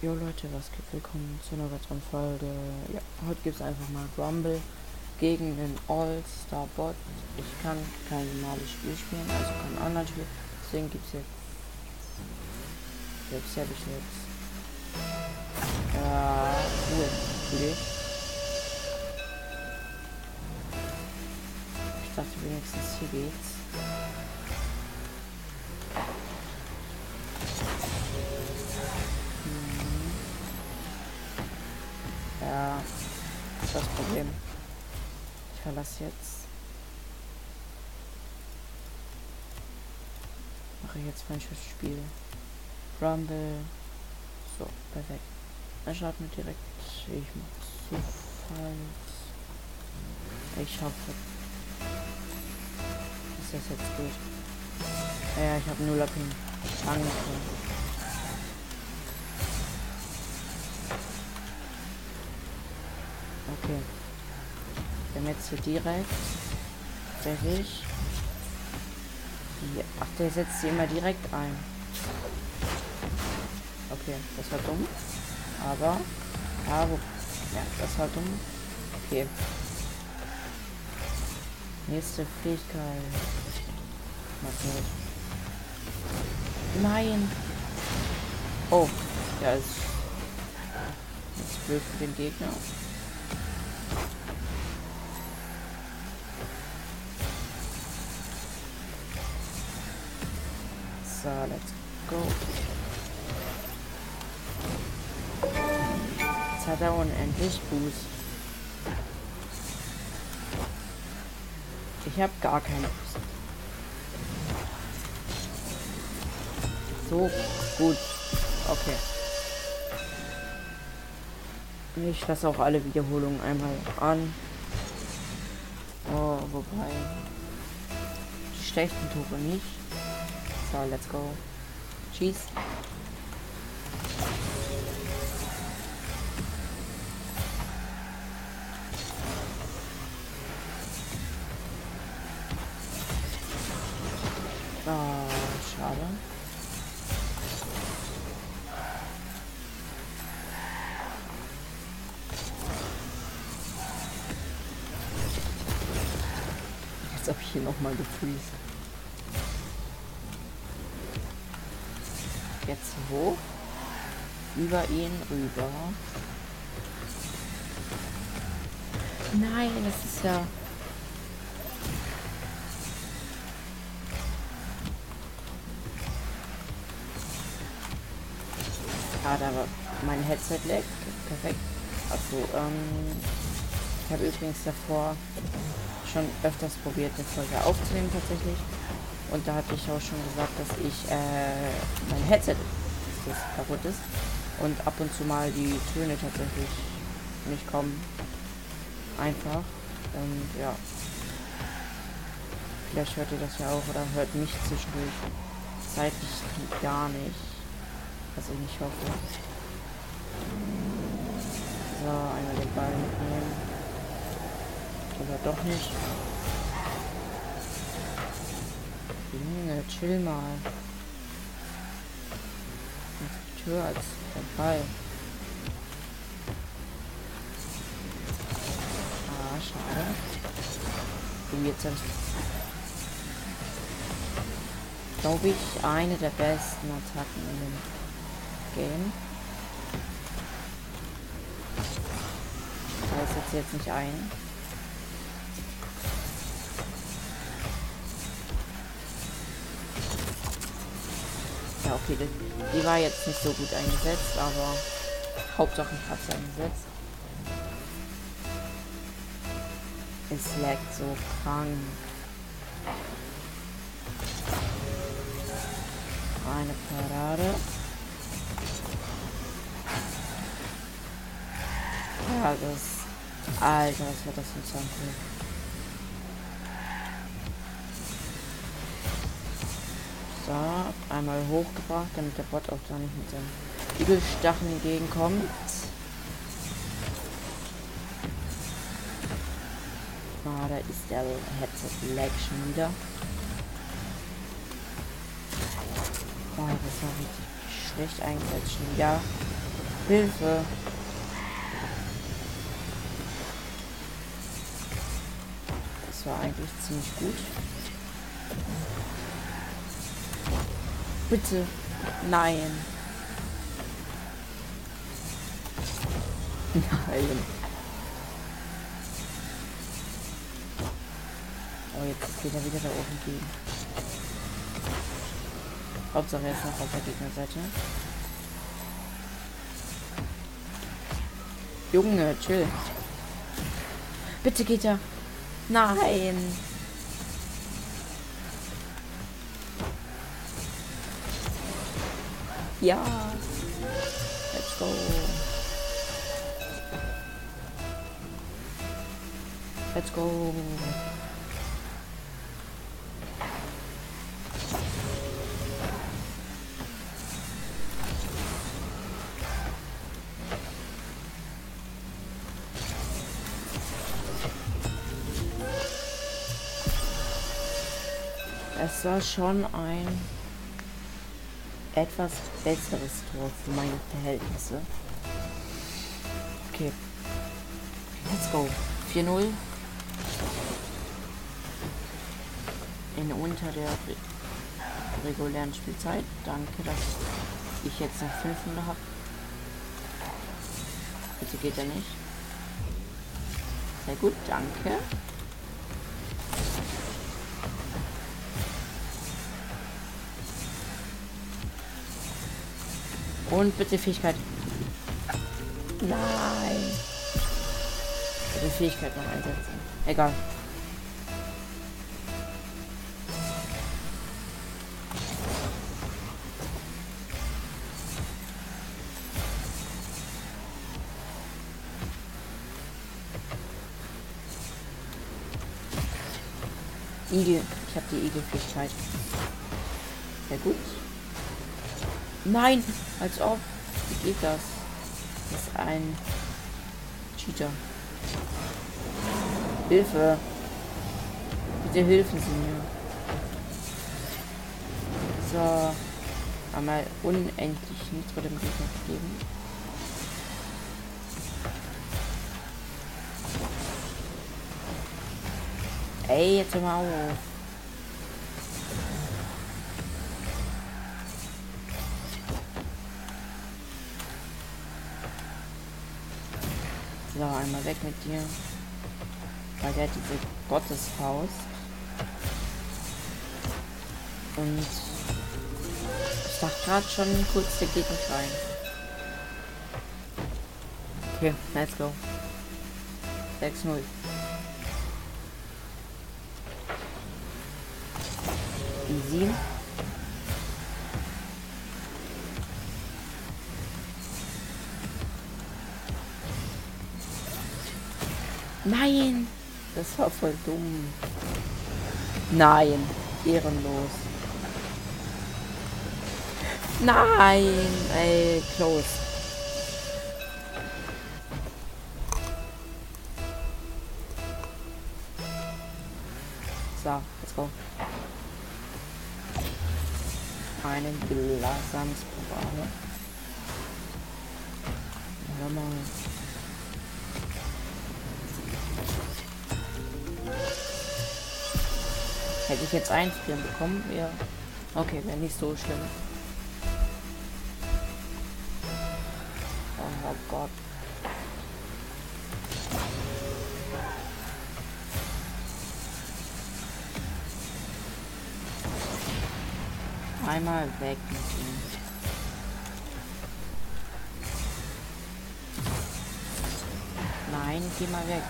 Jo Leute, was geht? Willkommen zu einer weiteren Folge. Ja, heute gibt es einfach mal Rumble gegen den All-Star-Bot. Ich kann kein normales Spiel spielen, also kein Online-Spiel. Deswegen gibt es jetzt. Jetzt habe ich jetzt. Ja, cool. Für Ich dachte wenigstens hier geht's. Ist das Problem. Ich verlasse jetzt. Mache jetzt mein Spiel. Rumble. So, perfekt. Dann starten wir direkt. Ich mache Zufall. Ich hoffe, dass das jetzt geht. Ja, ich habe null Ping. Angefangen. Okay. Dann jetzt hier direkt. Fertig. Ach, der setzt sie immer direkt ein. Okay, das war dumm. Aber. Ja, ja, das war dumm. Okay. Nächste Fähigkeit. Nein. Oh, ja, ist, ist blöd für den Gegner. So, let's go. Jetzt hat er unendlich Boost. Ich habe gar keine Boost. So gut. Okay. Ich lasse auch alle Wiederholungen einmal an. Oh, wobei. Die schlechten Tore nicht. So, let's go. Schieß. Jetzt hoch. Über ihn rüber. Nein, das ist ja... Da war mein Headset lag. Perfekt. Achso, ähm... Ich habe übrigens davor schon öfters probiert, eine Folge aufzunehmen tatsächlich. Und da hatte ich auch schon gesagt, dass ich äh, mein Headset das kaputt ist und ab und zu mal die Töne tatsächlich nicht kommen. Einfach. Und ja. Vielleicht hört ihr das ja auch oder hört mich zwischendurch zeitlich gar nicht. Was ich nicht hoffe. So, einmal den Ball mitnehmen. Oder doch nicht. Junge, chill mal. Die Tür als Ball. Ah, schade. Und jetzt glaube ich, eine der besten Attacken in dem Game. Ich weiß jetzt nicht ein. Okay, die, war jetzt nicht so gut eingesetzt, aber Hauptsache fast eingesetzt. Es leckt so krank. Eine Parade. Ja, das. Alter, was wird das für ein Soundtrack? So, einmal hochgebracht, damit der Bot auch da nicht mit seinem Übelstachen entgegenkommt. Ah, da ist der Headset Lag schon wieder. Oh, das war richtig schlecht eingesetzt. Ja, Hilfe. Das war eigentlich ziemlich gut. Bitte. Nein. Nein. Oh, jetzt geht er wieder da oben gegen. Hauptsache er ist noch auf der Gegnerseite. Junge, chill. Bitte geht er. Nein. Ja. Let's go. Let's go. Es war schon ein etwas besseres Tor für meine Verhältnisse. Okay. Let's go. 4-0. In unter der regulären Spielzeit. Danke, dass ich jetzt noch 500 habe. Bitte geht er nicht. Sehr gut, danke. Und bitte Fähigkeit. Nein. Bitte Fähigkeit noch einsetzen. Egal. Igel. Ich habe die Igelfähigkeit. Sehr gut. Nein, als ob. Wie geht das? Das ist ein Cheater. Hilfe. Bitte helfen Sie mir. So. Einmal unendlich nichts vor dem Gegner geben. Ey, jetzt hör mal auf. So, einmal weg mit dir. Weil der hat diese Gottesfaust. Und ich dachte gerade schon kurz, der nicht rein. Okay, let's go. 6-0. Easy. Nein! Das war voll dumm. Nein, ehrenlos. Nein, ey, close. So, let's go. Einen Glassamsprogramm. Hätte ich jetzt einfrieren bekommen, ja. Okay, wäre nicht so schlimm. Oh Gott. Einmal weg mit ihm. Nein, geh mal weg.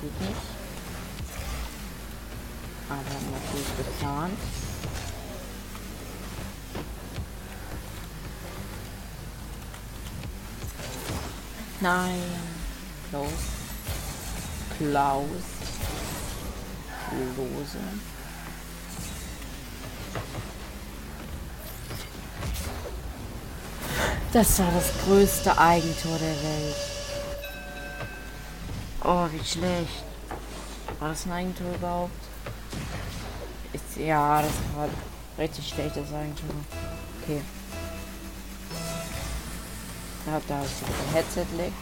geht nicht. Aber natürlich geplant. Nein. Klaus. Klaus. Lose. Das war das größte Eigentor der Welt. Oh, wie schlecht. War das ein Eigentor überhaupt? Ja, das war richtig schlecht, das eigentlich Okay. Ja, da ist das Headset lag.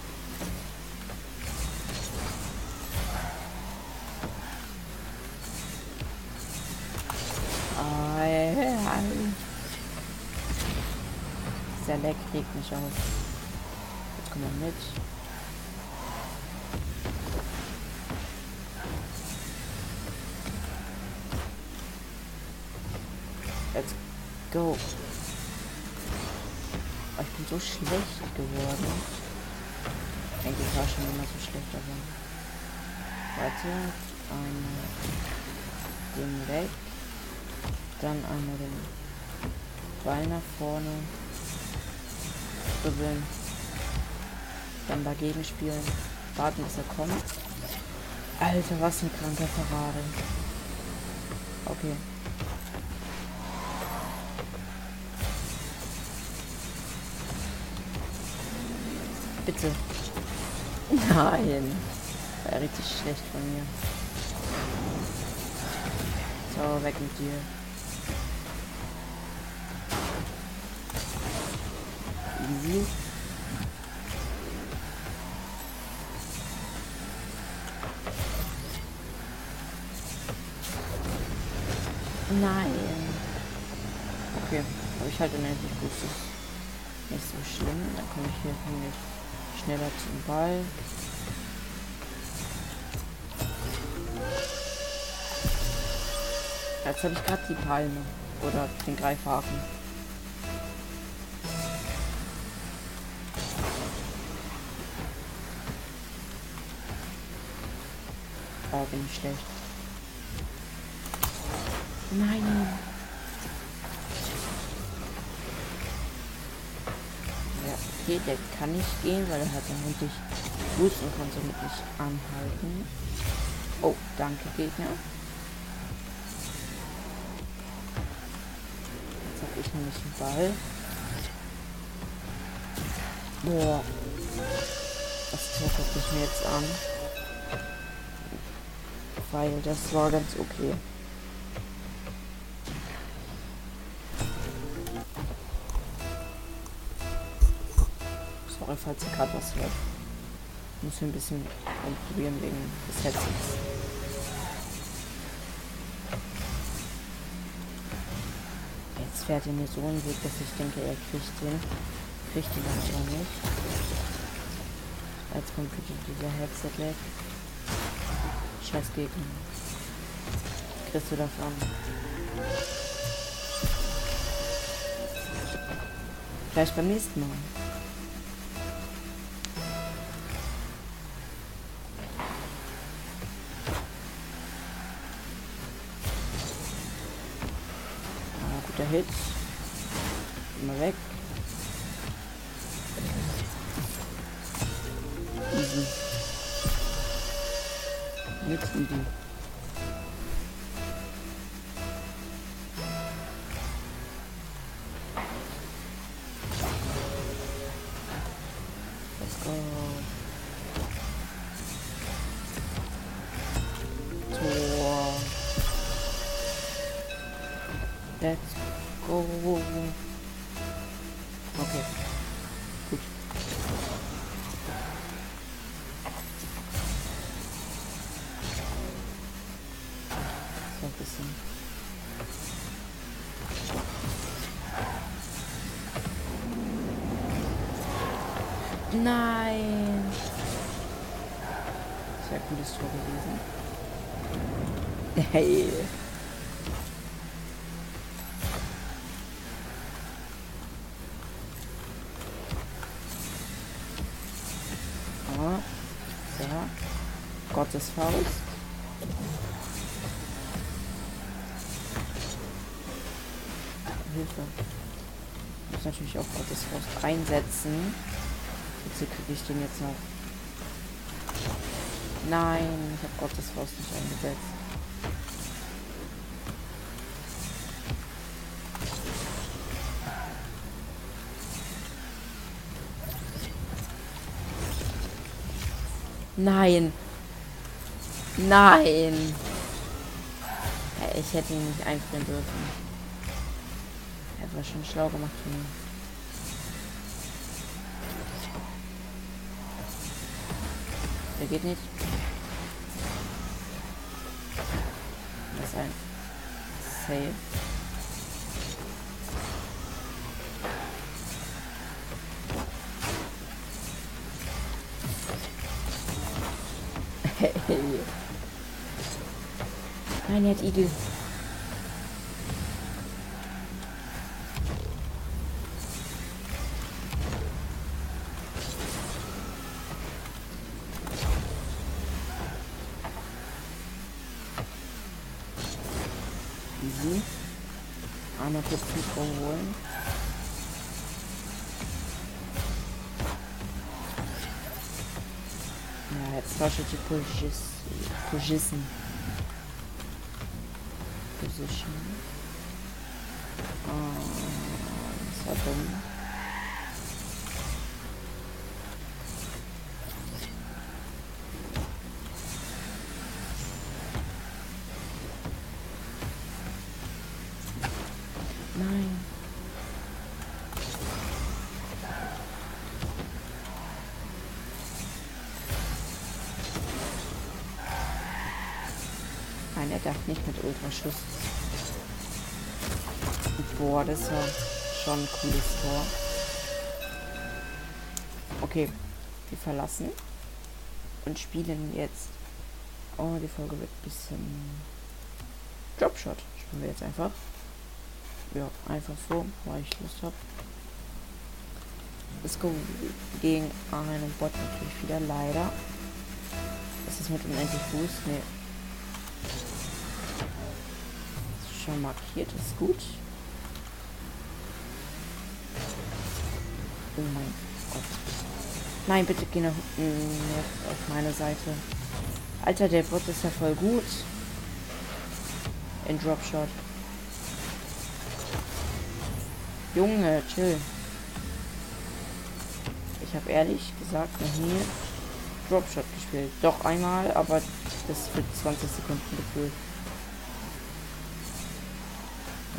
Der Leck regt mich aus. Jetzt kommen wir mit. Go. Ich bin so schlecht geworden. Eigentlich war schon immer so schlecht, aber. Warte. Einmal den weg. Dann einmal den Ball nach vorne. Dribbeln. Dann dagegen spielen. Warten, bis er kommt. Alter, was ein kranker Parade. Okay. Bitte. Nein. War richtig schlecht von mir. So, weg mit dir. Easy. Nein. Okay, aber ich halte unendlich gut. Nicht so schlimm. Dann komme ich hier nämlich schneller zum Ball. Jetzt habe ich gerade die Palme oder den Greifhaken. Oh, bin ich schlecht. Nein. Okay, der kann nicht gehen, weil er hat ja endlich Fuß und kann somit nicht anhalten. Oh, danke, Gegner. Jetzt habe ich nämlich einen Ball. Boah. Das Tor gucke ich mir jetzt an weil das war ganz okay. Sorry, falls ihr gerade was hört. Ich muss hier ein bisschen probieren wegen des Headsets. Jetzt fährt er mir so einen Weg, dass ich denke, er kriegt den. Kriegt ihn aber nicht. Jetzt kommt bitte dieser Headset weg. Scheiß Gegner. Kriegst du davon. Vielleicht beim nächsten Mal. Guter Hit. Immer weg. Easy. Jetzt easy. Let's go. Tor. Let's go. Okay. Nein. Sehr cooles Tor gewesen. Hey. Gottes Faust. Hilfe. Ich muss natürlich auch Gottes Faust einsetzen. Wieso kriege ich den jetzt noch? Nein, ich habe Gottes Faust nicht eingesetzt. Nein. Nein. ich hätte ihn nicht einfrieren dürfen. Er war schon schlau gemacht von mir. Der geht nicht. Das ist ein Save. Hat Igel. Easy. Einmal kurz Mikro holen. Ja, jetzt tausche ich die Position. Position. Oh, das war darf nicht mit Ultraschuss. Boah, das war schon ein cooles Tor. Okay, wir verlassen und spielen jetzt. Oh, die Folge wird ein bisschen Dropshot. Spielen wir jetzt einfach. Ja, einfach so, weil ich Lust habe. Go gegen einen Bot natürlich wieder, leider. Ist das mit unendlich Fuß? Nee. Schon markiert, ist gut. Oh mein Gott. Nein, bitte geh nach mm, auf meine Seite. Alter, der Bot ist ja voll gut. In Dropshot. Junge, chill. Ich habe ehrlich gesagt noch nie Dropshot gespielt. Doch einmal, aber das für 20 Sekunden gefühlt.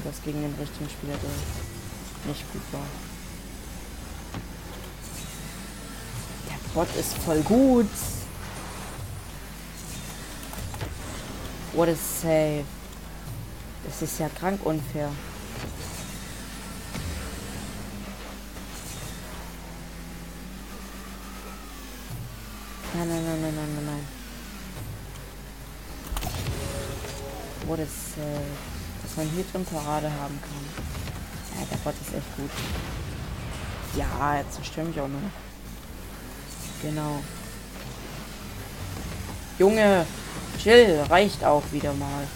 Das gegen den richtigen Spieler, der nicht gut war. Der Bot ist voll gut. What a save. Das ist ja krank unfair. Nein, nein, nein, nein, nein, nein, nein. What is, äh, dass man hier drin Parade haben kann. Ja, der Bot ist echt gut. Ja, jetzt zerstört mich auch noch. Genau. Junge, chill, reicht auch wieder mal.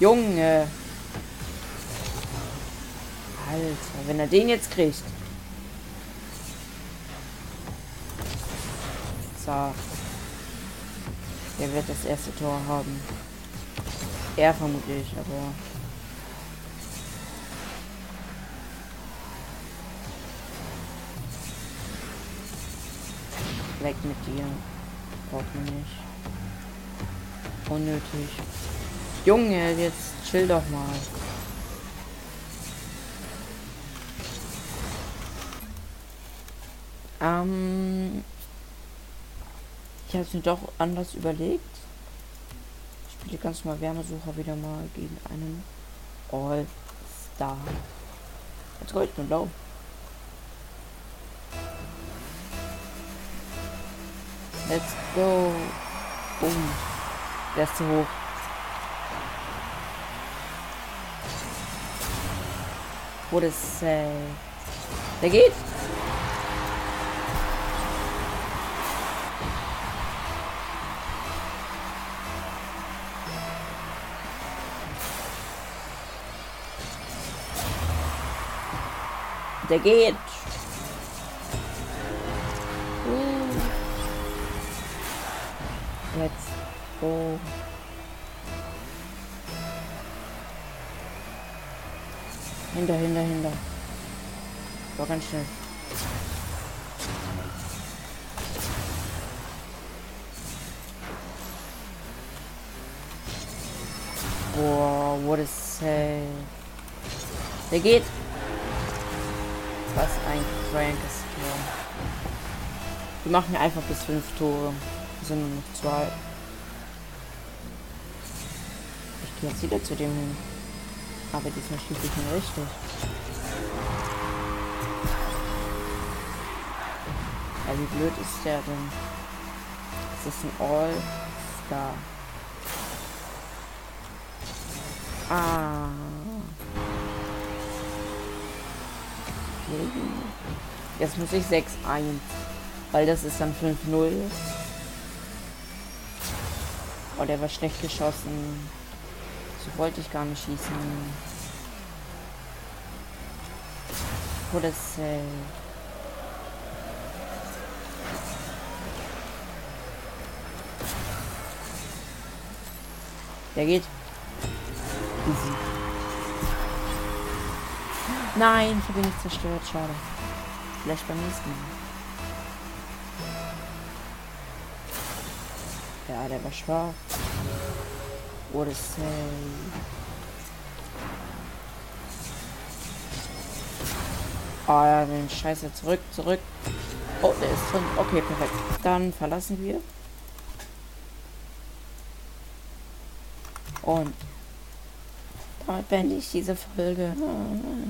Junge. Alter, wenn er den jetzt kriegt. So. Der wird das erste Tor haben. Er vermutlich, aber... Weg mit dir. Braucht man nicht. Unnötig. Junge, jetzt chill doch mal. Ähm... Ich habe es mir doch anders überlegt. Ich spiele ganz mal Wärmesucher wieder mal gegen einen All-Star. Jetzt go, ich bin blau. Let's go. Boom. Der ist zu hoch. Das, äh, der geht. Der geht. Let's go. Hinter, hinter, hinter. War ganz schnell. Boah, what is hell? Der geht. Was ein krankes Tor. Wir machen einfach bis fünf Tore. Wir sind nur noch zwei. Ich gehe jetzt wieder zu dem hin. Aber diesmal schieße ich ihn richtig. Ja, wie blöd ist der denn? Das ist ein All-Star. Ah. Jetzt muss ich 6-1. Weil das ist dann 5-0. Oh, der war schlecht geschossen. So wollte ich gar nicht schießen. Oder Cell. Der geht. Easy. Nein, ich habe ihn nicht zerstört. Schade. Vielleicht beim nächsten Mal. Ja, der war schwach. What a say. Ah ja, den Scheiße zurück, zurück. Oh, der ist drin. Okay, perfekt. Dann verlassen wir. Und damit beende ich diese Folge.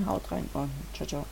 Haut rein und ciao, ciao.